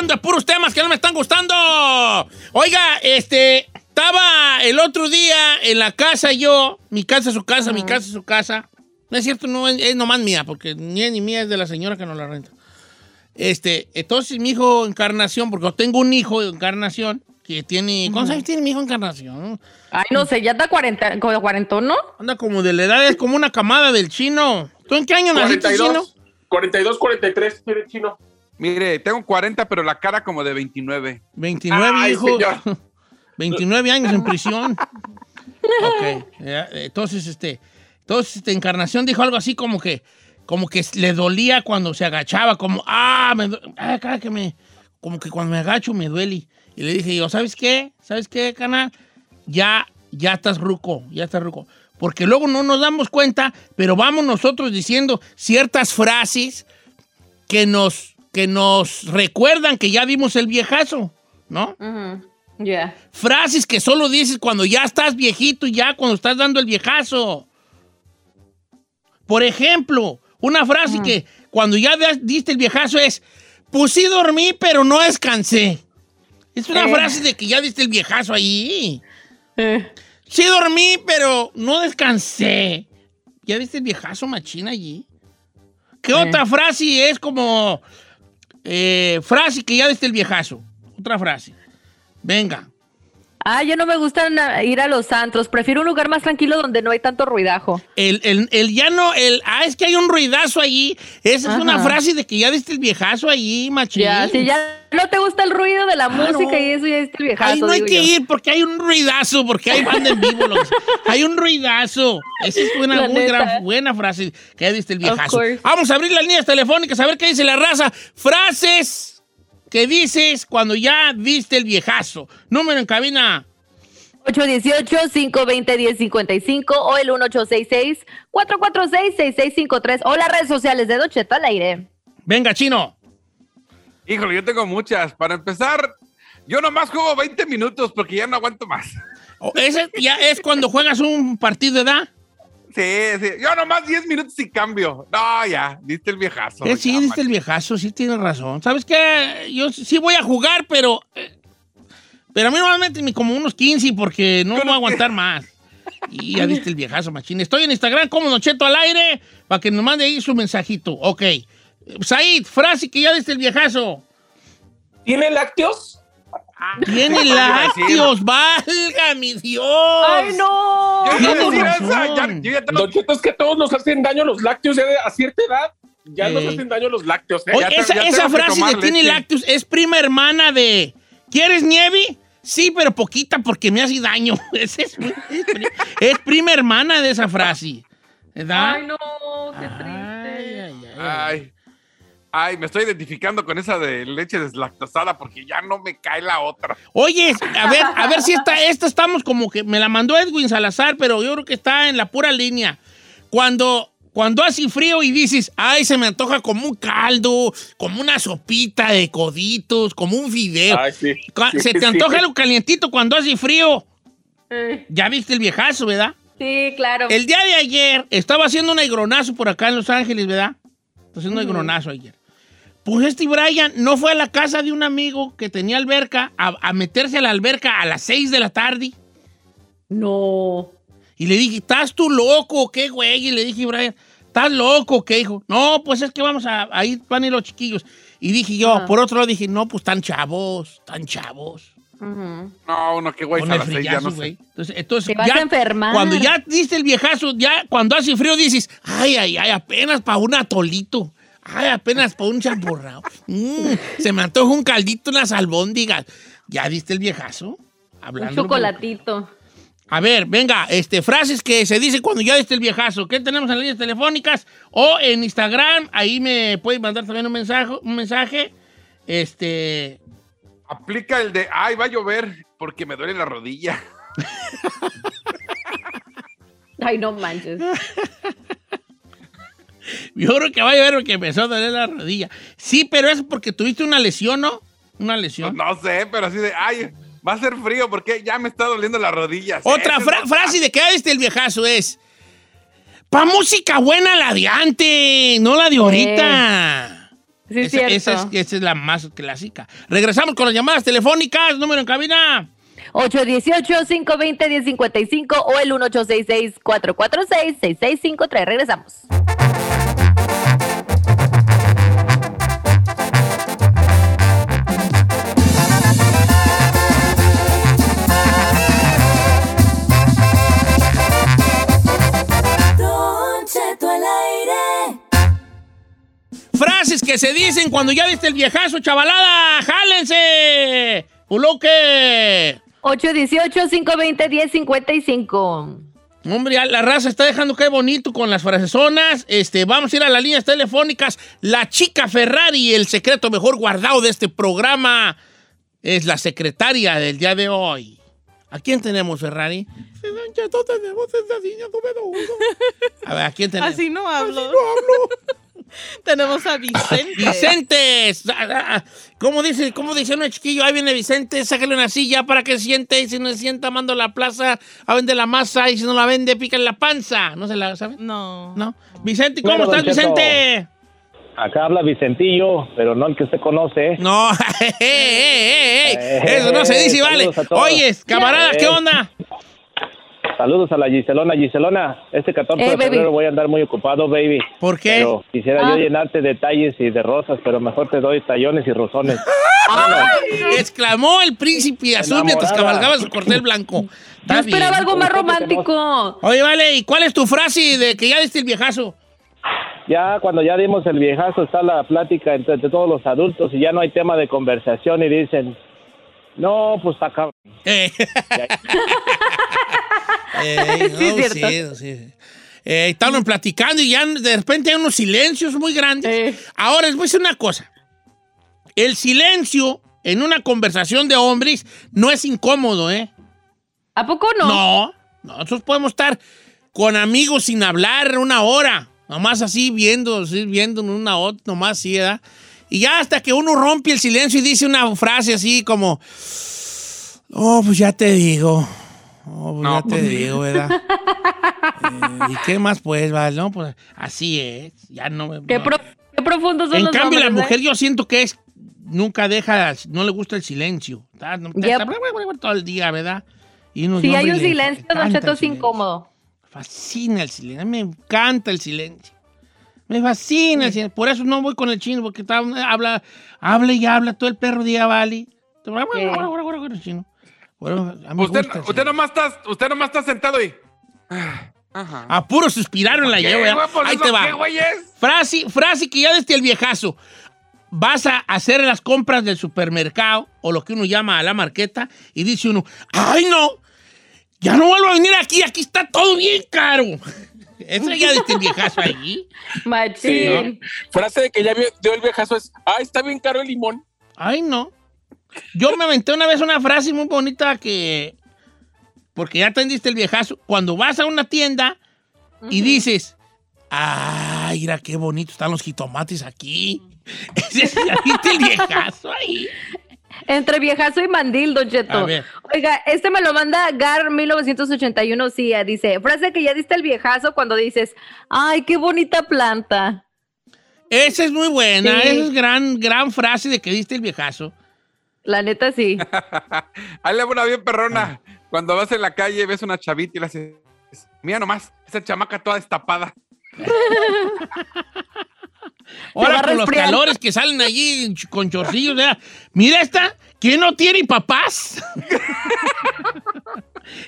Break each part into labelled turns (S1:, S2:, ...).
S1: hablando de puros temas que no me están gustando. Oiga, este, estaba el otro día en la casa yo, mi casa, su casa, mi casa, su casa. No es cierto, no es, es nomás mía, porque ni es ni mía, es de la señora que nos la renta. Este, entonces mi hijo Encarnación, porque tengo un hijo de Encarnación que tiene. ¿Cuántos años tiene mi hijo Encarnación?
S2: Ay, no sé, ya está 40, como 40, ¿no?
S1: Anda como de la edad, es como una camada del chino. ¿Tú en qué año naciste, chino?
S3: 42, 42, 43, tiene chino.
S4: Mire, tengo 40, pero la cara como de 29.
S1: 29
S3: Ay, señor.
S1: 29 años en prisión. ok. Entonces, este. Entonces, este, Encarnación dijo algo así como que. Como que le dolía cuando se agachaba, como, ah, me ah, cada que me. Como que cuando me agacho me duele. Y le dije yo, ¿sabes qué? ¿Sabes qué, canal? Ya, ya estás ruco, ya estás ruco. Porque luego no nos damos cuenta, pero vamos nosotros diciendo ciertas frases que nos, que nos recuerdan que ya dimos el viejazo, ¿no?
S2: Ujú. Ya.
S1: Frases que solo dices cuando ya estás viejito y ya cuando estás dando el viejazo. Por ejemplo, una frase que cuando ya diste el viejazo es, pues sí dormí, pero no descansé. Es una
S2: Eh.
S1: frase de que ya diste el viejazo ahí.
S2: Eh.
S1: Sí dormí, pero no descansé. ¿Ya diste el viejazo machina allí? ¿Qué otra frase es como eh, frase que ya diste el viejazo? Otra frase. Venga.
S2: Ah, yo no me gusta ir a los antros. Prefiero un lugar más tranquilo donde no hay tanto ruidajo.
S1: El, el, el ya no, el, ah, es que hay un ruidazo allí. Esa es una frase de que ya diste el viejazo allí, machín.
S2: Ya, si ya no te gusta el ruido de la
S1: Claro.
S2: música y eso ya es el viejazo.
S1: Ahí no hay que
S2: yo.
S1: ir porque hay un ruidazo, porque hay banda en vivo. hay un ruidazo. Esa es una muy gran, buena frase que ya diste el viejazo. Vamos a abrir las líneas telefónicas a ver qué dice la raza. Frases que dices cuando ya diste el viejazo. Número en cabina.
S2: 818-520-1055 o el 1866-446-6653 o las redes sociales de Don Cheto al aire.
S1: Venga, chino.
S4: Híjole, yo tengo muchas. Para empezar, yo nomás juego 20 minutos porque ya no aguanto más.
S1: O Ese ya es cuando juegas un partido de edad.
S4: Sí, sí. Yo nomás 10 minutos y cambio. No, ya, diste el viejazo.
S1: Eh, sí,
S4: ya,
S1: diste el viejazo, sí tienes razón. ¿Sabes qué? Yo sí voy a jugar, pero. eh, Pero a mí normalmente ni como unos 15 porque no voy a aguantar más. Y ya diste el viejazo, machín. Estoy en Instagram como Nocheto al aire para que nos mande ahí su mensajito. Ok. Said, frase que ya diste el viejazo.
S3: ¿Tiene lácteos?
S1: Tiene
S4: iba a decir.
S1: lácteos, valga mi Dios.
S2: ¡Ay, no!
S4: Yo iba a
S1: Tienes
S4: decir esa, ya-
S1: razón.
S4: yo ya tengo-
S3: Don es que todos nos hacen daño los lácteos ya de- a cierta edad. Ya nos
S1: Eh.
S3: hacen daño los lácteos, ¿eh?
S1: Oye,
S4: Ya
S1: esa frase de tiene
S4: leche.
S1: lácteos es prima hermana de ¿Quieres nieve? Sí, pero poquita porque me hace daño. Es, es pri- es prima hermana de esa frase. ¿Verdad?
S2: ¡Ay, no! ¡Qué triste!
S1: ay, ay.
S4: Ay, ay, me estoy identificando con esa de leche deslactosada porque ya no me cae la otra.
S1: Oye, a ver, a ver si esta, esta estamos como que me la mandó Edwin Salazar, pero yo creo que está en la pura línea. Cuando, cuando hace frío y dices, ay, se me antoja como un caldo, como una sopita de coditos, como un fideo.
S3: Ay, sí.
S1: Se te
S3: sí.
S1: antoja algo calientito cuando hace frío.
S2: Eh,
S1: Ya viste el viejazo, ¿verdad?
S2: Sí, claro.
S1: El día de ayer estaba haciendo un aigronazo por acá en Los Ángeles, ¿verdad? Está haciendo un aigronazo ayer. Pues este Brian no fue a la casa de un amigo que tenía alberca a, a meterse a la alberca a las 6 de la tarde.
S2: No.
S1: Y le dije, ¿estás tú loco o qué, güey? Y le dije, Brian, ¿estás loco o qué, hijo? No, pues es que vamos a, a ir, van a ir los chiquillos. Y dije yo,
S2: Ajá.
S1: por otro lado, dije, no, pues tan chavos, tan chavos.
S2: Ujú.
S4: No, uno que güey
S1: Con
S4: a las seis ya
S1: frillazo,
S4: no
S1: güey.
S4: sé.
S1: Entonces, entonces
S2: Te vas
S1: ya,
S2: a enfermar.
S1: Cuando ya diste el viejazo, ya cuando hace frío dices, ay, ay, ay, apenas para un atolito. Ay, apenas para un champurrado. Mm, se me antoja un caldito, unas albóndigas. ¿Ya diste el viejazo?
S2: Un
S1: Hablando.
S2: chocolatito.
S1: A ver, venga, este, frases que se dicen cuando ya diste el viejazo. ¿Qué tenemos en las líneas telefónicas? O en Instagram, ahí me pueden mandar también un mensaje. Un mensaje. Este,
S4: Aplica el de, ay, va a llover porque me duele la rodilla.
S2: Ay, no manches.
S1: Yo creo que va a llover porque empezó a doler la rodilla. Sí, pero es porque tuviste una lesión, ¿no? Una lesión.
S4: No sé, pero así de, ay, va a ser frío porque ya me está doliendo las rodillas.
S1: Otra
S4: Ese
S1: fra-
S4: no-
S1: frase de que viste el viejazo es: Pa' música buena la de antes, no la de ahorita.
S2: Sí,
S1: esa, esa es,
S2: cierto.
S1: esa es la más clásica. Regresamos con las llamadas telefónicas. Número en cabina.
S2: 818-520-1055 o el 1866-446-6653. Regresamos.
S1: Frases que se dicen cuando ya viste el viejazo, chavalada. ¡Jálense! ¡Puloque!
S2: 818-520-1055.
S1: Hombre, ya la raza está dejando que bonito con las frasesonas. Este, vamos a ir a las líneas telefónicas. La chica Ferrari, el secreto mejor guardado de este programa, es la secretaria del día de hoy. ¿A quién tenemos, Ferrari? A ver, ¿a quién tenemos?
S5: Así no hablo. Tenemos a Vicente.
S1: Vicente, ¿cómo dice, cómo dice un chiquillo? Ahí viene Vicente, sácale una silla para que siente. Y si no se sienta, mando a la plaza a vender la masa. Y si no la vende, pica en la panza. ¿No se la saben?
S5: No.
S1: ¿No? Vicente, ¿cómo estás. Vicente?
S6: Acá habla Vicentillo, pero no el que usted conoce.
S1: No, eh, eh, eh, eso no se dice, y vale.
S6: Saludos a todos.
S1: Oye, camarada, ¿qué onda?
S6: Saludos a la Giselona. Giselona, este 14
S2: Eh,
S6: de
S2: baby.
S6: febrero voy a andar muy ocupado, baby.
S1: ¿Por qué?
S6: Pero quisiera
S2: Ah.
S6: yo llenarte de detalles y de rosas, pero mejor te doy tallones y rosones.
S1: Exclamó el príncipe azul mientras cabalgaba su corcel blanco.
S2: Yo esperaba algo más
S6: ¿Cómo te
S2: romántico.
S1: Oye, vale, ¿y cuál es tu frase de que ya diste el viejazo?
S6: Ya cuando ya dimos el viejazo está la plática entre, entre todos los adultos y ya no hay tema de conversación y dicen, no, pues está cabrón.
S1: Eh. Eh,
S2: Sí,
S1: no,
S2: cierto.
S1: sí, sí. Eh, estaban platicando y ya de repente hay unos silencios muy grandes.
S2: Eh.
S1: Ahora, les voy a decir una cosa. El silencio en una conversación de hombres no es incómodo, ¿eh?
S2: ¿A poco no?
S1: No, nosotros podemos estar con amigos sin hablar una hora, nomás así viendo, así viendo una otra, nomás así, ¿verdad? Y ya hasta que uno rompe el silencio y dice una frase así como, oh, pues ya te digo, oh, pues
S4: No,
S1: ya te
S4: pues.
S1: digo, ¿verdad? Eh, ¿Y qué más pues, vale? No, pues así es, ya no me...
S2: ¿Qué,
S1: no.
S2: pro- qué profundos son
S1: En
S2: los
S1: cambio, la
S2: hombres,
S1: mujer
S2: ¿eh?
S1: yo siento que es, nunca deja, no le gusta el silencio. Está,
S2: Yep.
S1: está todo el día, ¿verdad? Y unos
S2: Si hay un
S1: le
S2: silencio, Don Cheto es incómodo.
S1: fascina el silencio. Me encanta el silencio. Me fascina. Por eso no voy con el chino, porque está, habla, habla y habla todo el perro día, vale. Chino. Bueno,
S4: Usted,
S1: gusta
S4: nomás está, usted nomás está sentado y. Ah, Ajá.
S1: A puro suspiraron la
S4: ¿Qué,
S1: llevo.
S4: Pues
S1: Ahí te va. Frase, frase que ya desde el viejazo. Vas a hacer las compras del supermercado o lo que uno llama a la marqueta y dice uno, ¡ay no! Ya no vuelvo a venir aquí, aquí está todo bien caro. Eso ya desde el viejazo ahí.
S2: Machín.
S3: Frase de que ya dio el viejazo es, ah, está bien caro el limón.
S1: Ay, no. Yo me aventé una vez una frase muy bonita que. Porque ya atendiste el viejazo. Cuando vas a una tienda y dices. Ay, mira qué bonito están los jitomates aquí. Ese es el viejazo ahí.
S2: Entre viejazo y mandil, Don Cheto. Oiga, este me lo manda Gar 1981 CIA. Dice, frase que ya diste el viejazo cuando dices, ay, qué bonita planta.
S1: Esa es muy buena.
S2: Sí.
S1: Esa es gran, gran frase de que diste el viejazo.
S2: La neta sí.
S4: Ahí le va una bien perrona.
S1: Ah.
S4: Cuando vas en la calle, ves una chavita y le haces. Mira nomás, esa chamaca toda destapada.
S1: Ahora con los calores que salen allí con chorcillos. Mira esta, ¿quién no tiene papás?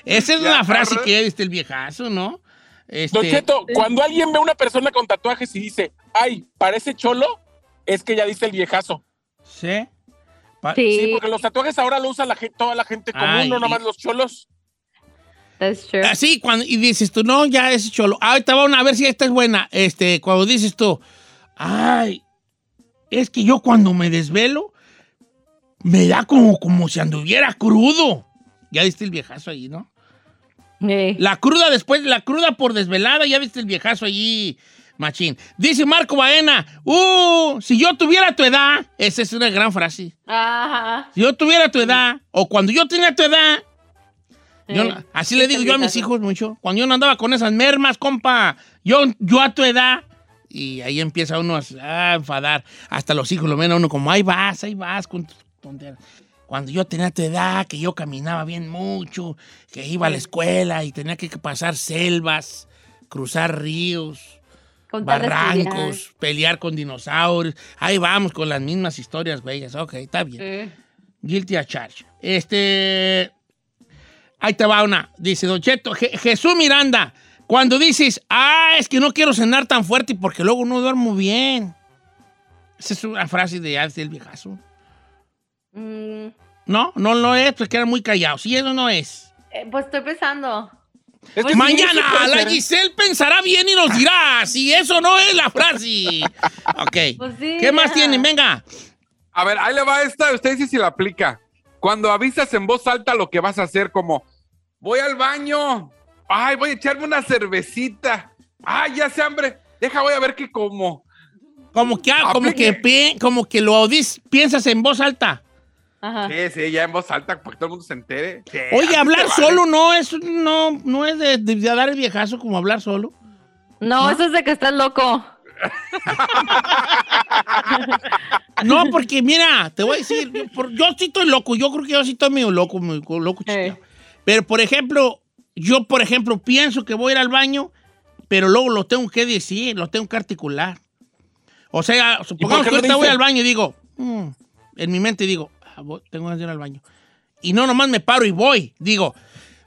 S1: Esa es
S4: Ya,
S1: una frase que ya diste el viejazo, ¿no? Este,
S3: Don Cheto, cuando alguien ve a una persona con tatuajes y dice, ay, parece cholo, es que ya dice el viejazo.
S1: ¿Sí? Pa-
S2: Sí,
S3: Sí, porque los tatuajes ahora lo usa la gente, toda la gente común,
S1: Ay,
S3: no
S1: y-
S3: nomás los cholos.
S2: that's true.
S1: Así, cuando, y dices tú, no, ya es cholo. Ah, Ahorita vamos a ver si esta es buena. Este, cuando dices tú, ay, es que yo cuando me desvelo, me da como, como si anduviera crudo. Ya viste el viejazo ahí, ¿no?
S2: Eh,
S1: La cruda después, la cruda por desvelada, ya viste el viejazo allí, machín. Dice Marco Baena, uh, si yo tuviera tu edad, esa es una gran frase.
S2: Ajá.
S1: Si yo tuviera tu edad, o cuando yo tenía tu edad, yo
S2: Eh,
S1: así le digo yo a mis hijos mucho. Cuando yo no andaba con esas mermas, compa, yo, yo a tu edad, Y ahí empieza uno a, enfadar. Hasta los hijos lo ven a uno como, ahí vas, ahí vas con tus tonteras. Cuando yo tenía tu edad, que yo caminaba bien mucho, que iba a la escuela y tenía que pasar selvas, cruzar ríos, barrancos, pelear con dinosaurios. Ahí vamos con las mismas historias, güeyes. Ok, está bien. Guilty a charge. Este. Ahí te va una. Dice Don Cheto, Je- Jesús Miranda, cuando dices, ah, es que no quiero cenar tan fuerte porque luego no duermo bien. Esa es una frase de Alex del viejazo.
S2: Mm,
S1: No, no lo es, pues queda muy callado. Sí, eso no es.
S2: eh, pues estoy pensando.
S3: Es que sí, sí
S1: Mañana la
S3: ser.
S1: Giselle pensará bien y nos dirá si eso no es la frase. Ok.
S2: Pues sí,
S1: ¿Qué más tienen? Venga.
S4: A ver, ahí le va esta, usted dice si la aplica. Cuando avisas en voz alta lo que vas a hacer, como, voy al baño, ay, voy a echarme una cervecita, ay, ya sé hambre, deja, voy a ver qué como.
S1: Como que, ah, como que,
S4: Aplique.
S1: pi- como que lo dis- piensas en voz alta.
S2: Ajá.
S4: Sí, sí, ya en voz alta, para que todo el mundo se entere. Sí,
S1: Oye, hablar
S4: vale.
S1: solo no es, no, no es de, de dar el viejazo como hablar solo.
S2: No, eso es de que estás loco.
S1: No, porque mira, te voy a decir, yo, por- yo sí estoy loco, yo creo que yo sí estoy medio loco, medio loco chiquillo. Pero, por ejemplo, yo, por ejemplo, pienso que voy a ir al baño, pero luego lo tengo que decir, lo tengo que articular. O sea, supongamos que ahorita voy al baño y digo, "Mm", en mi mente digo, "Ah, voy- tengo que ir al baño. Y no nomás me paro y voy, digo,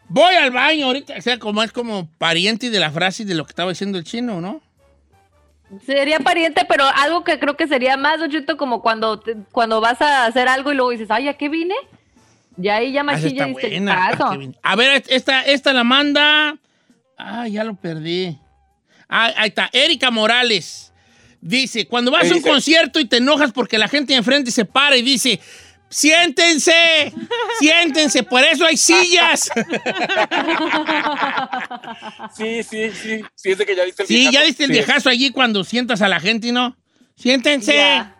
S1: voy al baño ahorita. O sea, como es como pariente de la frase de lo que estaba diciendo el chino, ¿no?
S2: Sería pariente, pero algo que creo que sería más, Don como cuando, cuando vas a hacer algo y luego dices, ay, ¿a qué vine? Ya ahí ya
S1: Ah,
S2: machilla
S1: está
S2: dice,
S1: buena. Bien. A ver, esta, esta la manda. Ah, ya lo perdí. Ah, ahí está. Erika Morales. Dice, cuando vas
S3: ¿Qué
S1: a un
S3: dice?
S1: concierto y te enojas porque la gente de enfrente se para y dice, siéntense, siéntense, por eso hay sillas.
S3: Sí, sí, sí. Sí, es de que ya diste el
S1: Sí,
S3: viejazo.
S1: ya diste el
S3: Sí.
S1: viejazo allí cuando sientas a la gente, ¿no? Siéntense.
S2: Ya.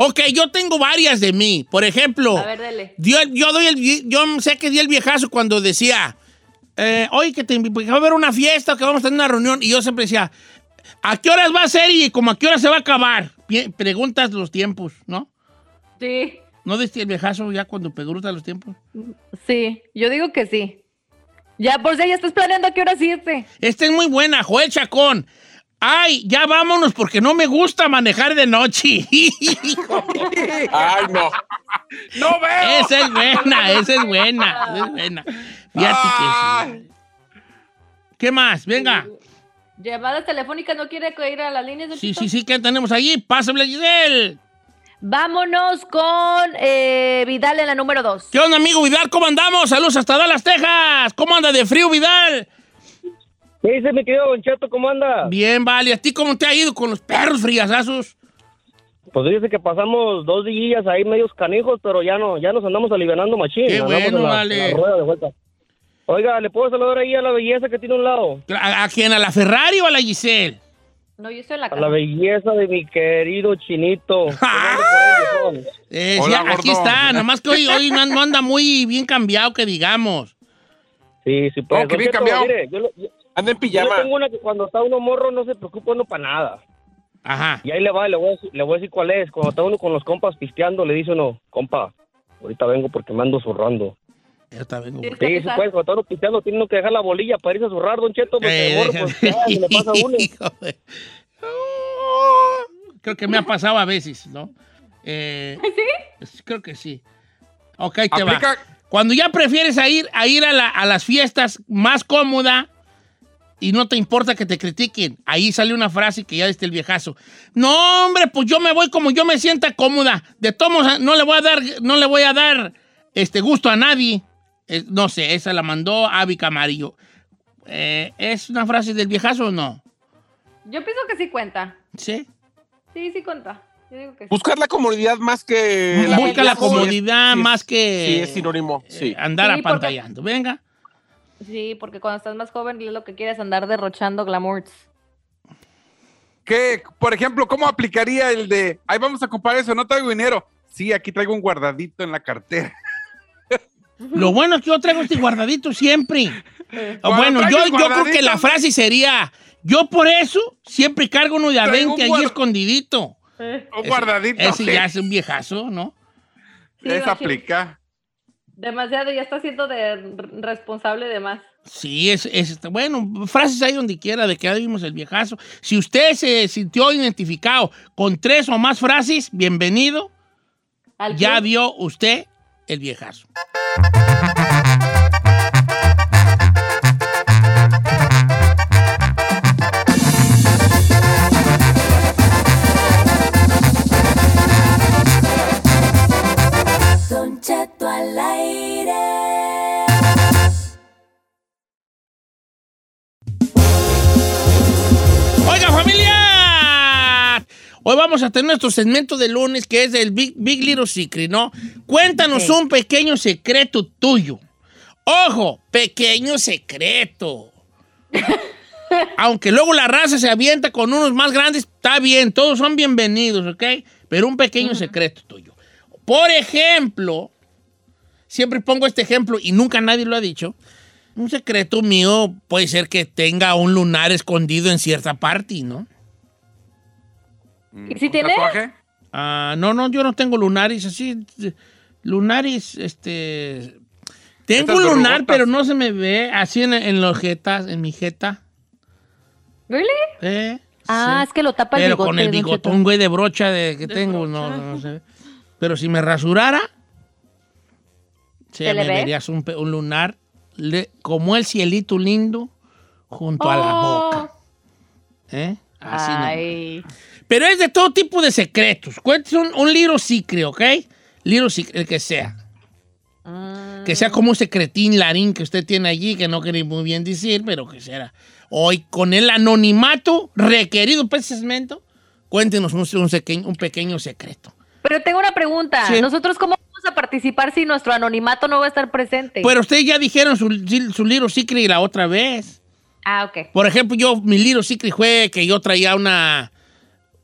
S1: Ok, yo tengo varias de mí. Por ejemplo,
S2: A ver,
S1: yo, doy el, yo sé que di el viejazo cuando decía, eh, oye, que, te, que va a haber una fiesta o que vamos a tener una reunión. Y yo siempre decía, ¿a qué horas va a ser y como a qué hora se va a acabar? Preguntas los tiempos, ¿no?
S2: Sí,
S1: ¿No diste el viejazo ya cuando preguntas los tiempos?
S2: sí, yo digo que sí. Ya, por si ya estás planeando a qué hora irte.
S1: Esta es muy buena, Joel Chacón. Ay, ya vámonos porque no me gusta manejar de noche.
S3: Ay, no.
S4: ¡No veo!
S1: esa es buena, esa es buena, esa es buena. Fíjate que sí. ¿Qué más? Venga.
S2: Llamadas telefónicas, ¿no quiere ir a las líneas? Don
S1: Sí, sí, sí, ¿qué tenemos allí? Pásame, Giselle.
S2: Vámonos con eh, Vidal en la número dos.
S1: ¿Qué onda, amigo Vidal? ¿Cómo andamos? Saludos hasta Dallas, Texas. ¿Cómo anda de frío, Vidal?
S6: ¿Qué dice mi querido Don Cheto? ¿Cómo anda?
S1: Bien, vale. ¿A ti cómo te ha ido con los perros friazazos?
S6: Pues dice que pasamos dos días ahí medios canijos, pero ya no, ya nos andamos alivianando machín.
S1: Qué
S6: andamos
S1: bueno,
S6: en la-
S1: vale.
S6: en la rueda de vuelta. Oiga, ¿le puedo saludar ahí a la belleza que tiene a un lado?
S1: ¿A, a quién? ¿A la Ferrari o a la Giselle?
S2: No, yo estoy en la
S6: A
S2: casa.
S6: la belleza de mi querido chinito.
S1: ¡Ah! Eh, sí, aquí
S4: gordo.
S1: está. Nomás que hoy, hoy no, no anda muy bien cambiado, que digamos.
S6: Sí, sí, pues.
S4: Oh, qué
S6: Don
S4: bien cambiado.
S6: mire, yo, lo- yo-
S3: Anda en
S6: yo
S3: pijama.
S6: tengo una que cuando está uno morro no se preocupa uno para nada.
S1: Ajá.
S6: Y ahí le va, le voy, a decir, le voy a decir cuál es. Cuando está uno con los compas pisteando, le dice uno, compa, ahorita vengo porque me ando zurrando.
S1: Yo también. güey.
S2: Sí.
S6: Sí, pues, cuando está uno pisteando, tiene uno que dejar la bolilla para irse a zurrar, Don Cheto, porque
S1: Eh,
S6: morro, pues, ya, se le pasa a uno.
S1: Hijo de- Oh, Creo que me ha pasado a veces, ¿no? Eh, ¿Sí? Creo que sí. Ok, te va. Cuando ya prefieres a ir, a, ir a, la- a las fiestas más cómoda y no te importa que te critiquen, ahí sale una frase que ya diste el viejazo. No, hombre, pues yo me voy como yo me sienta cómoda. De todos modos, no le voy a dar, no le voy a dar este gusto a nadie. Eh, no sé, esa la mandó Avi Camarillo. Eh, ¿Es una frase del viejazo o no?
S2: Yo pienso que sí cuenta.
S1: Sí.
S2: Sí, sí cuenta. Yo digo que sí.
S3: Buscar la comodidad más que...
S1: Busca la comodidad
S3: sí,
S1: más que
S3: Sí, es sinónimo.
S1: eh,
S3: Sí.
S1: andar
S2: Sí, porque-
S1: apantallando. Venga.
S2: Sí, porque cuando estás más joven lo que quieres es andar derrochando glamours.
S4: ¿qué? Por ejemplo, ¿cómo aplicaría el de, ahí vamos a comprar eso, no traigo dinero? Sí, aquí traigo un guardadito en la cartera.
S1: Lo bueno es que yo traigo este guardadito siempre.
S4: Cuando
S1: bueno, yo, yo creo que la frase sería, Yo por eso siempre cargo uno de a
S4: Traigo
S1: 20
S4: un
S1: ahí escondidito.
S4: Un guardadito.
S1: Ese ya es un viejazo, ¿no?
S2: Sí, machín.
S4: aplica.
S2: Demasiado, ya está siendo de responsable de más.
S1: Sí, es, es- bueno, frases ahí donde quiera de que ya vimos el viejazo. Si usted se sintió identificado con tres o más frases, bienvenido.
S2: ¿Al
S1: Ya vio usted el viejazo. Hoy vamos a tener nuestro segmento de lunes que es el Big, Big Little Secret, ¿no? Cuéntanos un pequeño secreto tuyo. Ojo, pequeño secreto. Aunque luego la raza se avienta con unos más grandes, está bien, todos son bienvenidos, ¿ok? Pero un pequeño secreto tuyo. Por ejemplo, siempre pongo este ejemplo y nunca nadie lo ha dicho. Un secreto mío puede ser que tenga un lunar escondido en cierta parte, ¿no?
S2: ¿Y si
S4: ¿Un
S2: tiene?
S4: tatuaje?
S1: Ah, no, no, yo no tengo lunares así. Lunares, este. Tengo un lunar, pero no se me ve así en, en los jetas, en mi jeta.
S2: ¿Really?
S1: ¿eh?
S2: Ah,
S1: Sí.
S2: es que lo tapa el
S1: Pero
S2: bigote.
S1: con el bigotón, güey, de brocha de, que
S5: De
S1: tengo,
S5: brocha.
S1: no, no se ve. Pero si me rasurara, sí,
S2: ¿Se
S1: me
S2: ve?
S1: verías un, lunar le- como el cielito lindo junto a la
S2: Oh.
S1: boca. ¿Eh? Así no. Pero es de todo tipo de secretos. Cuéntese un, un little secret, ¿ok? Little secret, el que sea.
S2: Mm.
S1: Que sea como un secretín larín que usted tiene allí, que no quería muy bien decir, pero que sea. Hoy, con el anonimato requerido para ese segmento, cuéntenos un, un seque- un pequeño secreto.
S2: Pero tengo una pregunta.
S1: Sí.
S2: ¿Nosotros cómo vamos a participar si nuestro anonimato no va a estar presente?
S1: Pero ustedes ya dijeron su, su little secret la otra vez.
S2: Ah, ok.
S1: Por ejemplo, yo, mi little secret fue que yo traía una,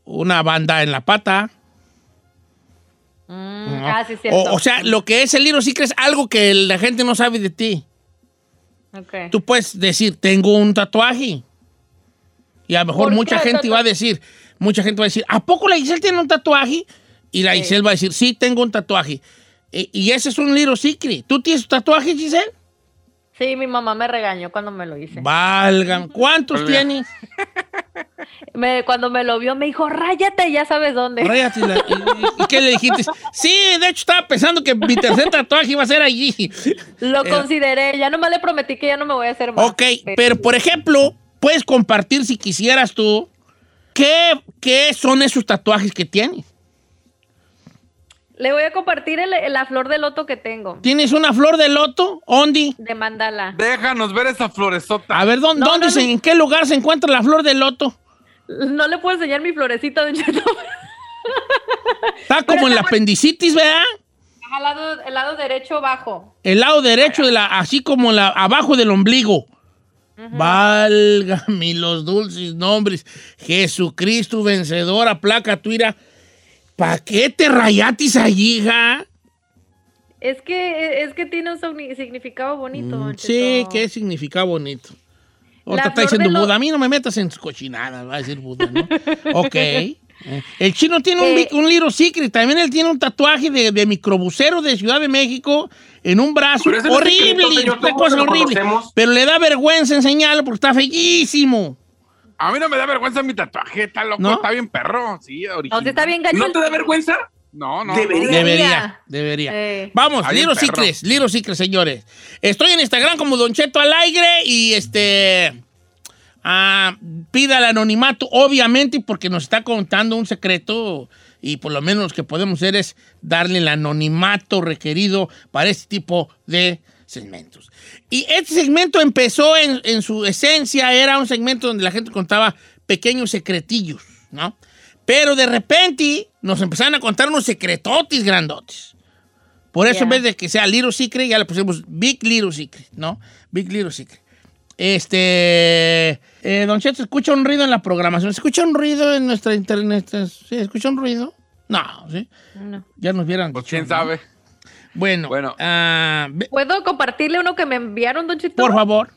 S1: una banda en la pata.
S2: Mm. Ah, sí, cierto.
S1: O, o sea, lo que es el little secret es algo que la gente no sabe de ti.
S2: Ok.
S1: Tú puedes decir, tengo un tatuaje. Y a lo mejor
S2: ¿Por
S1: mucha gente va a decir, mucha gente va a decir, ¿a poco la Giselle tiene un tatuaje? Y la
S2: Sí.
S1: Giselle va a decir, sí, tengo un tatuaje. E- y ese es un little secret. ¿Tú tienes un tatuaje, Giselle?
S2: Sí, mi mamá me regañó cuando me lo hice.
S1: Valgan. ¿Cuántos tienes?
S2: Me- cuando me lo vio me dijo, ráyate, ya sabes dónde.
S1: Ráyate la- ¿Y, y- qué le dijiste? Sí, de hecho estaba pensando que mi tercer tatuaje iba a ser allí.
S2: Lo
S1: Eh.
S2: consideré, ya nomás le prometí que ya no me voy a hacer más.
S1: Ok, pero por ejemplo, puedes compartir si quisieras tú qué, qué son esos tatuajes que tienes.
S2: Le voy a compartir el- la flor de loto que tengo,
S1: ¿Tienes una flor de loto? ¿Ondi?
S2: de mandala.
S4: Déjanos ver esa floresota.
S1: A ver, ¿dónde,
S2: No,
S1: dónde
S2: no,
S1: se-
S2: no.
S1: en qué lugar se encuentra la flor de loto?
S2: No le puedo enseñar mi florecita, Don Cheto.
S1: Está como en la apendicitis, ¿verdad?
S2: Al lado, el lado derecho bajo.
S1: El lado derecho de la, así como la, abajo del ombligo. Válgame los dulces nombres. Jesucristo vencedora, placa tuira. ¿Para qué te rayatis allí, hija?
S2: Es que, es que tiene un significado bonito,
S1: Mm, Sí, que significa bonito. Ahorita está diciendo
S2: lo-
S1: Buda. A mí no me metas en tus cochinadas, va a decir Buda, ¿no? ok. Eh, El chino tiene un,
S2: Eh.
S1: un little secret. También él tiene un tatuaje de, de microbusero de Ciudad de México en un brazo.
S7: Pero ese no es
S1: Horrible,
S7: secreto,
S1: una cosa horrible.
S7: conocemos.
S1: Pero le da vergüenza enseñarlo porque está feísimo.
S4: A mí no me da vergüenza mi tatuaje, está loco,
S1: ¿No?
S4: está bien perro. Sí,
S2: No,
S4: original.
S2: sí está bien.
S7: ¿No te da vergüenza?
S4: No, no.
S7: Debería.
S4: no.
S1: Debería, debería.
S2: Eh.
S1: Vamos,
S4: perro.
S1: Secrets, Little Secrets, señores. Estoy en Instagram como Don Cheto al aire y este. ah, pida el anonimato, obviamente, porque nos está contando un secreto y por lo menos lo que podemos hacer es darle el anonimato requerido para este tipo de segmentos. Y este segmento empezó en, en su esencia, era un segmento donde la gente contaba pequeños secretillos, ¿no? Pero de repente nos empezaron a contar unos secretotis grandotes. Por eso en vez de que sea Little Secret, ya le pusimos Big Little Secret, ¿no? Big Little Secret. Este. eh, don Cheto, ¿escucha un ruido en la programación? ¿Se ¿Escucha un ruido en nuestra internet? ¿Sí? ¿Escucha un ruido? No, ¿sí?
S2: No.
S1: Ya nos vieran.
S4: Pues quién sabe.
S1: Bueno,
S4: Bueno.
S1: ah,
S2: ¿Puedo compartirle uno que me enviaron, Don Cheto?
S1: por favor.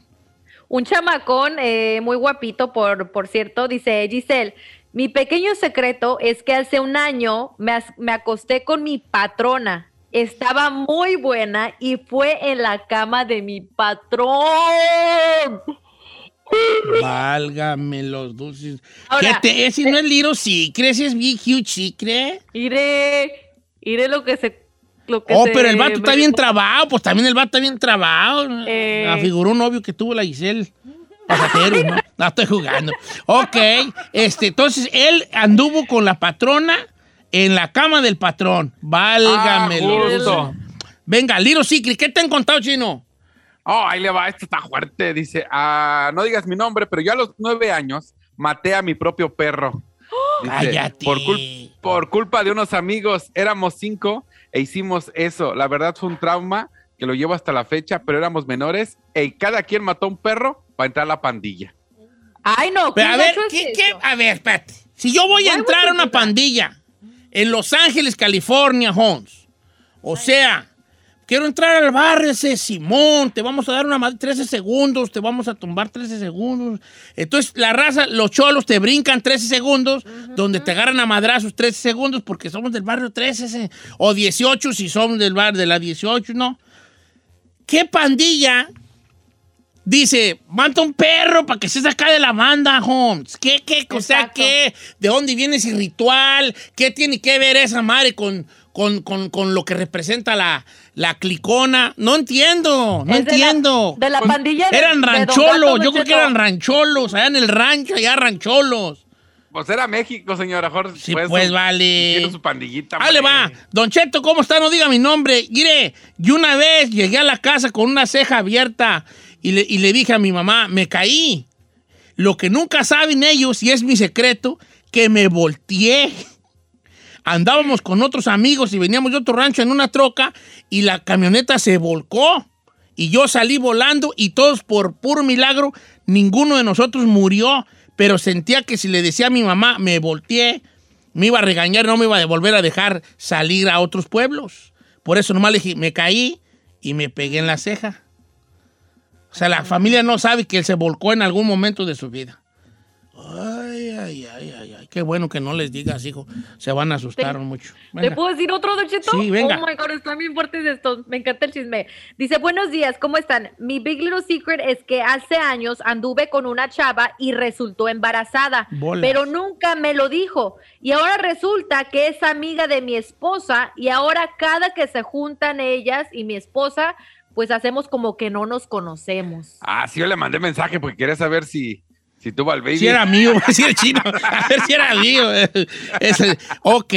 S2: Un chamacón eh, muy guapito, por, por cierto, dice Giselle. Mi pequeño secreto es que hace un año me, as- me acosté con mi patrona. Estaba muy buena y fue en la cama de mi patrón.
S1: Válgame los dulces.
S2: Ahora,
S1: ¿Qué te, ese no es Little Secret, ese es Big Huge Secret.
S2: Iré, iré lo que se. Lo que
S1: Oh,
S2: se
S1: pero el vato está bien trabado, pues también el vato está bien trabado.
S2: Eh.
S1: Afiguró un novio que tuvo la Giselle. Pasajero, ¿no? No estoy jugando. Ok, este, entonces él anduvo con la patrona en la cama del patrón. Válgame
S4: Ah.
S1: Venga, Little Secret, ¿qué te han contado, chino?
S4: Oh, ahí le va, esto está fuerte. Dice, ah, no digas mi nombre, pero yo a los nueve años maté a mi propio perro. Dice. Por, cul- por culpa de unos amigos, éramos cinco e hicimos eso. La verdad fue un trauma que lo llevo hasta la fecha, pero éramos menores y cada quien mató un perro para entrar a la pandilla.
S2: Ay, no.
S1: Pero, a
S2: ¿qué
S1: ver,
S2: es
S1: ¿qué, a ver, espérate. Si yo voy a entrar a
S2: you
S1: una pandilla en Los Ángeles, California, Holmes, o sea, quiero entrar al barrio ese Simón, te vamos a dar una madre 13 segundos, te vamos a tumbar 13 segundos. Entonces, la raza, los cholos te brincan 13 segundos, donde te agarran a madrazos 13 segundos porque somos del barrio 13, ese, o 18 si somos del barrio de la 18, ¿no? ¿Qué pandilla dice, mata un perro para que se saca de la banda, Holmes? ¿Qué, qué, o sea, qué? ¿De dónde viene ese ritual? ¿Qué tiene que ver esa madre con, con, con- con lo que representa la, la clicona? No entiendo, no
S2: Es de la-
S1: entiendo.
S2: de la pandilla de-
S1: Eran rancholos, yo creo que eran rancholos, allá en el rancho, allá rancholos.
S4: Pues era México, señora Jorge.
S1: Sí, pues, vale.
S4: Tiene su pandillita.
S1: Va. Don Cheto, ¿cómo está? No diga mi nombre. Mire, yo una vez llegué a la casa con una ceja abierta y le, dije a mi mamá, me caí. Lo que nunca saben ellos, y es mi secreto, que me volteé. Andábamos con otros amigos y veníamos de otro rancho en una troca y la camioneta se volcó. Y yo salí volando y todos por puro milagro, ninguno de nosotros murió, pero sentía que si le decía a mi mamá, me volteé, me iba a regañar, no me iba a volver a dejar salir a otros pueblos. Por eso nomás le dije, me caí y me pegué en la ceja. O sea, la familia no sabe que él se volcó en algún momento de su vida. Ay, ay, ay, ay, ay. Qué bueno que no les digas, hijo. Se van a asustar
S2: Te-
S1: mucho.
S2: ¿Le
S1: Venga.
S2: puedo decir otro, Don Cheto?
S1: Sí, venga.
S2: Oh my God, están bien fuertes estos. Me encanta el chisme. Dice: Buenos días, ¿cómo están? Mi big little secret es que hace años anduve con una chava y resultó embarazada,
S1: Bolas.
S2: pero nunca me lo dijo. Y ahora resulta que es amiga de mi esposa y ahora cada que se juntan ellas y mi esposa, pues hacemos como que no nos conocemos.
S4: Ah, sí, yo le mandé mensaje porque quería saber si, si tuvo al baby.
S1: Si era mío, si era chino. A ver si era mío. Ese- ok.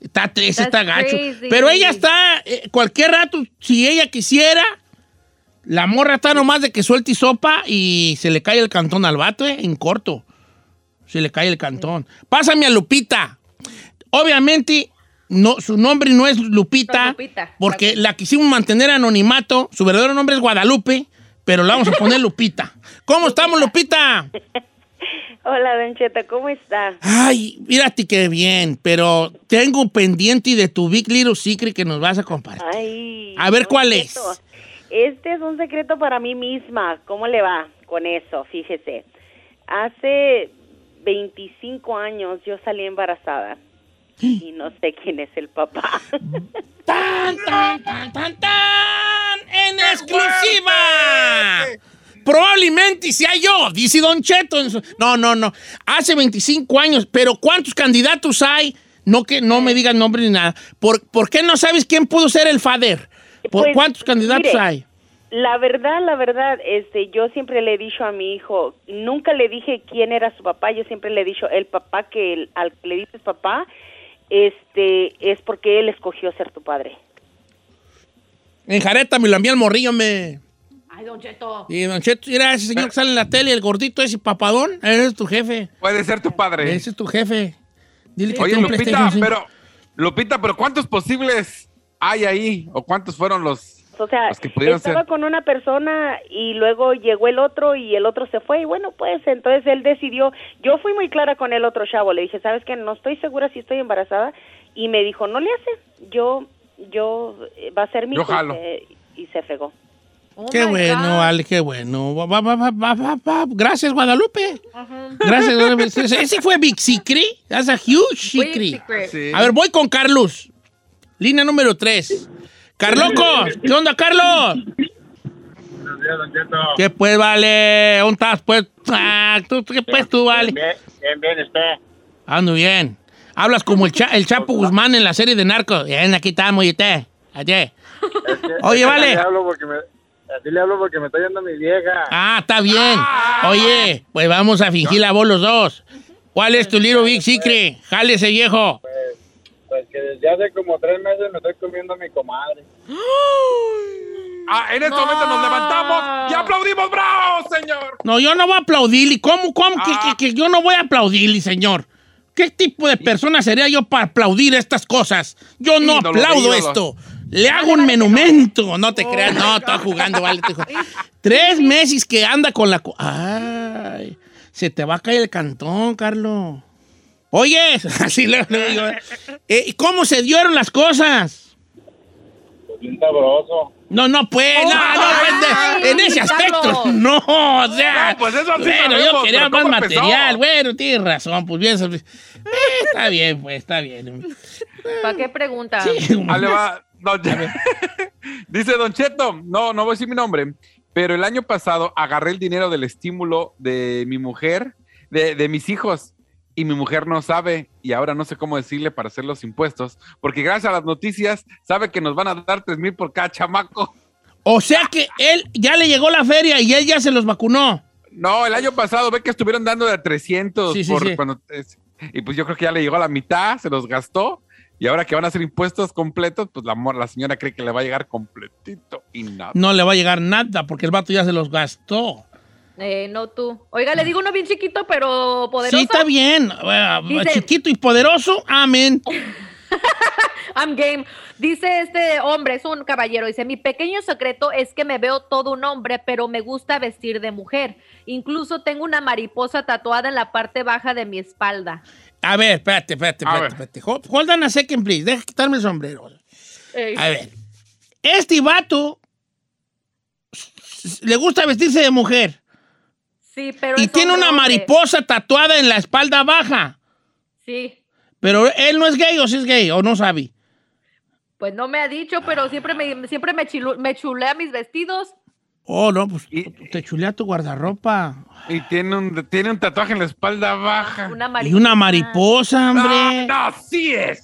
S1: Está, ese está gacho.
S2: crazy.
S1: Pero ella está, eh, cualquier rato, si ella quisiera, la morra está nomás de que suelte y sopa y se le cae el cantón al vato, eh, en corto. Se le cae el cantón. Pásame a Lupita. Obviamente, no, su nombre no es Lupita, porque la quisimos mantener anonimato. Su verdadero nombre es Guadalupe, pero la vamos a poner Lupita. ¿Cómo estamos, Lupita?
S7: Hola, Don Cheto, ¿cómo está?
S1: Ay, mírate qué bien, pero tengo pendiente de tu Big Little Secret que nos vas a compartir.
S7: Ay.
S1: A ver, ¿cuál es?
S7: Este es un secreto para mí misma. ¿Cómo le va con eso? Fíjese. Hace 25 años yo salí embarazada y no sé quién es el papá.
S1: ¡Tan, tan, tan, tan, tan! ¡En exclusiva! Probablemente sea yo, dice Don Cheto. No, no, no. Hace 25 años, pero ¿cuántos candidatos hay? No que no me digan nombre ni nada. ¿Por, por qué no sabes quién pudo ser el fader? ¿Por
S7: Pues,
S1: cuántos candidatos
S7: mire,
S1: hay?
S7: La verdad, la verdad, este, yo siempre le he dicho a mi hijo, nunca le dije quién era su papá, yo siempre le he dicho, el papá que el- al que le dices papá, este, es porque él escogió ser tu padre.
S1: En Jareta me lo envía el morrillo, me.
S2: Ay, Don Cheto.
S1: Y Don Cheto, mira ese señor que sale en la tele, el gordito ese papadón, ese es tu jefe.
S4: Puede ser tu padre.
S1: Ese es tu jefe. Dile que
S4: Oye, Lupita, pero, Lupita, pero ¿cuántos posibles hay ahí? ¿O cuántos fueron los,
S7: O sea, estaba
S4: ser?
S7: con una persona y luego llegó el otro y el otro se fue y bueno, pues entonces él decidió, yo fui muy clara con el otro chavo, le dije, ¿sabes qué? No estoy segura si estoy embarazada y me dijo, no le hace, yo, yo, eh, va a ser mi
S4: Yo
S7: hijo",
S4: jalo.
S7: y se- y se fregó.
S2: Oh
S1: Qué bueno, vale, qué bueno. Va, va, va. Gracias, Guadalupe. Gracias, Guadalupe. Ese fue Big Secret. That's a huge secret.
S4: Sí.
S1: A ver, voy con Carlos. Línea número 3. Carloco, ¿qué onda, Carlos? ¿Qué pues, vale? ¿Dónde estás, pues? Ah, ¿tú, ¿Qué pues tú, vale?
S6: Bien, bien, bien, usted.
S1: Ando bien. Hablas como el, Cha- el Chapo Guzmán en la serie de Narcos. Bien, aquí estamos, y usted. Allí. Oye, vale.
S6: Así le hablo porque me, así le hablo porque me está yendo mi vieja.
S1: Ah, está bien. Oye, pues vamos a fingir la voz los dos. ¿Cuál es tu little big secret? Jale ese viejo.
S6: Pues que desde hace como tres meses me estoy comiendo a mi comadre.
S4: Ah, en este momento nos levantamos y aplaudimos. ¡Bravo, señor!
S1: No, yo no voy a aplaudirle. ¿Cómo, cómo? que-
S4: Ah.
S1: que, que yo no voy a aplaudirle, señor? ¿Qué tipo de persona sería yo para aplaudir estas cosas? Yo no
S4: Ídolo
S1: aplaudo
S4: ídolos.
S1: esto. Le hago un monumento. No te creas, no, está jugando, vale. Tres meses que anda con la... Ay, se te va a caer el cantón, Carlos. Oye, así le, digo. eh, ¿y ¿Cómo se dieron las cosas?
S6: Pues bien sabroso.
S1: No, no, pues, no, no, pues, de- en ese aspecto, no, o sea.
S4: No, pues eso sí
S1: bueno, yo quería más material, bueno, tienes razón, pues bien, eh, está bien, pues, está bien.
S2: ¿Para qué pregunta?
S1: Sí,
S4: Ah, le va- Don- Dice Don Cheto, no, no voy a decir mi nombre, pero el año pasado agarré el dinero del estímulo de mi mujer, de, de mis hijos, y mi mujer no sabe, y ahora no sé cómo decirle para hacer los impuestos, porque gracias a las noticias sabe que nos van a dar tres mil por cada chamaco.
S1: O sea que él ya le llegó la feria y él ya se los vacunó.
S4: No, el año pasado ve que estuvieron dando de 300
S1: Sí, sí,
S4: por
S1: sí.
S4: cuando es- y pues yo creo que ya le llegó a la mitad, se los gastó. Y ahora que van a hacer impuestos completos, pues la, la señora cree que le va a llegar completito y nada.
S1: No le va a llegar nada porque el vato ya se los gastó.
S2: Eh, no tú. Oiga, le digo uno bien chiquito, pero poderoso.
S1: Sí, está bien. eh,
S2: Dice-
S1: Chiquito y poderoso, amén.
S2: I'm game. Dice este hombre, es un caballero, dice, mi pequeño secreto es que me veo todo un hombre, pero me gusta vestir de mujer. Incluso tengo una mariposa tatuada en la parte baja de mi espalda.
S1: A ver, espérate, espérate, espérate. espérate. Hold hold on a second, please. Deja quitarme el sombrero.
S2: Ey.
S1: A ver. Este vato le gusta vestirse de mujer
S2: Sí, pero
S1: y tiene una mariposa tatuada en la espalda baja.
S2: Sí.
S1: Pero él no es gay o sí es gay o no sabe.
S2: Pues no me ha dicho, pero siempre me, siempre me, chilu- me chulea mis vestidos.
S1: Oh, no, pues
S4: Y-
S1: te chulea tu guardarropa.
S4: Y tiene un, tiene un tatuaje en la espalda baja.
S2: Una
S1: Y una mariposa, hombre.
S4: No, no, sí es.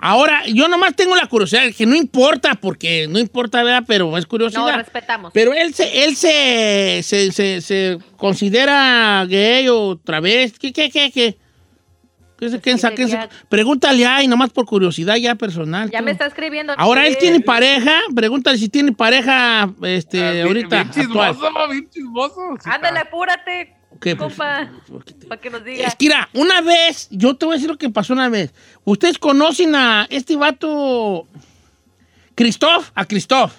S1: Ahora, yo nomás tengo la curiosidad, que no importa, porque no importa, ¿verdad? Pero es
S2: No,
S1: curiosidad.
S2: respetamos.
S1: Pero él se, él se, se, se, se considera gay o otra vez. ¿Qué, qué, qué, qué? ¿Qué
S2: ya-
S1: Pregúntale ahí, nomás por curiosidad ya personal.
S2: ya
S1: tú.
S2: me está escribiendo.
S1: Ahora él tiene pareja, pregúntale si tiene pareja este,
S4: Ah, bien-
S1: ahorita.
S4: Bien
S1: actual.
S4: chismoso, bien chismoso.
S2: Ándale, apúrate,
S1: ¿Qué, pues?
S2: compa,
S1: ¿Por qué te-
S2: para que nos diga.
S1: Es que, mira, una vez, yo te voy a decir lo que pasó una vez. Ustedes conocen a este vato, Christoph, a Christoph,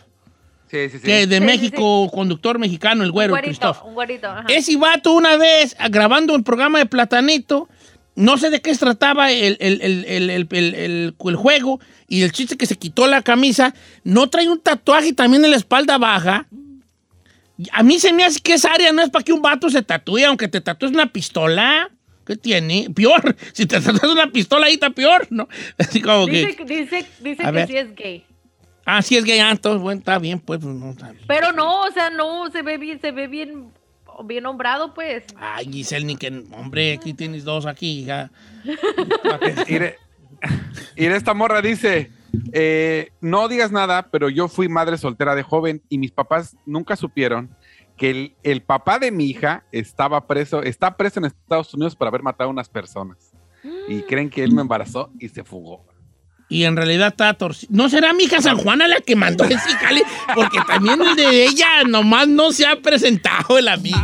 S4: Sí, sí, sí.
S1: que de
S2: Sí, sí,
S1: México, conductor mexicano, el
S2: un
S1: güero,
S2: güerito,
S1: Christoph.
S2: un güerito. ajá.
S1: Ese vato una vez, grabando el programa de Platanito, no sé de qué se trataba el, el- el- el- el- el- el- el juego, y el chiste que se quitó la camisa, no trae un tatuaje también en la espalda baja. A mí se me hace que esa área no es para que un vato se tatúe, aunque te tatúes una pistola. ¿Qué tiene? Peor. Si te tatúas una pistola ahí está peor, ¿no? Así como
S2: Dice,
S1: que...
S2: dice, que
S1: ver.
S2: sí es gay.
S1: Ah, sí es gay, ah, entonces, bueno, está bien, pues, pues, no, está bien.
S2: Pero no, o sea, no, se ve bien, se ve bien, bien nombrado, pues.
S1: Ay, Giselle, ni que... Hombre, aquí tienes dos aquí, hija.
S4: Mire, esta morra dice, eh, no digas nada, pero yo fui madre soltera de joven y mis papás nunca supieron que el, papá de mi hija estaba preso, está preso en Estados Unidos por haber matado a unas personas. Y mm. creen que él me embarazó y se fugó.
S1: Y en realidad está torcido. ¿No será mi hija San Juana la que mandó ese cale? Porque también el de ella nomás no se ha presentado el amigo.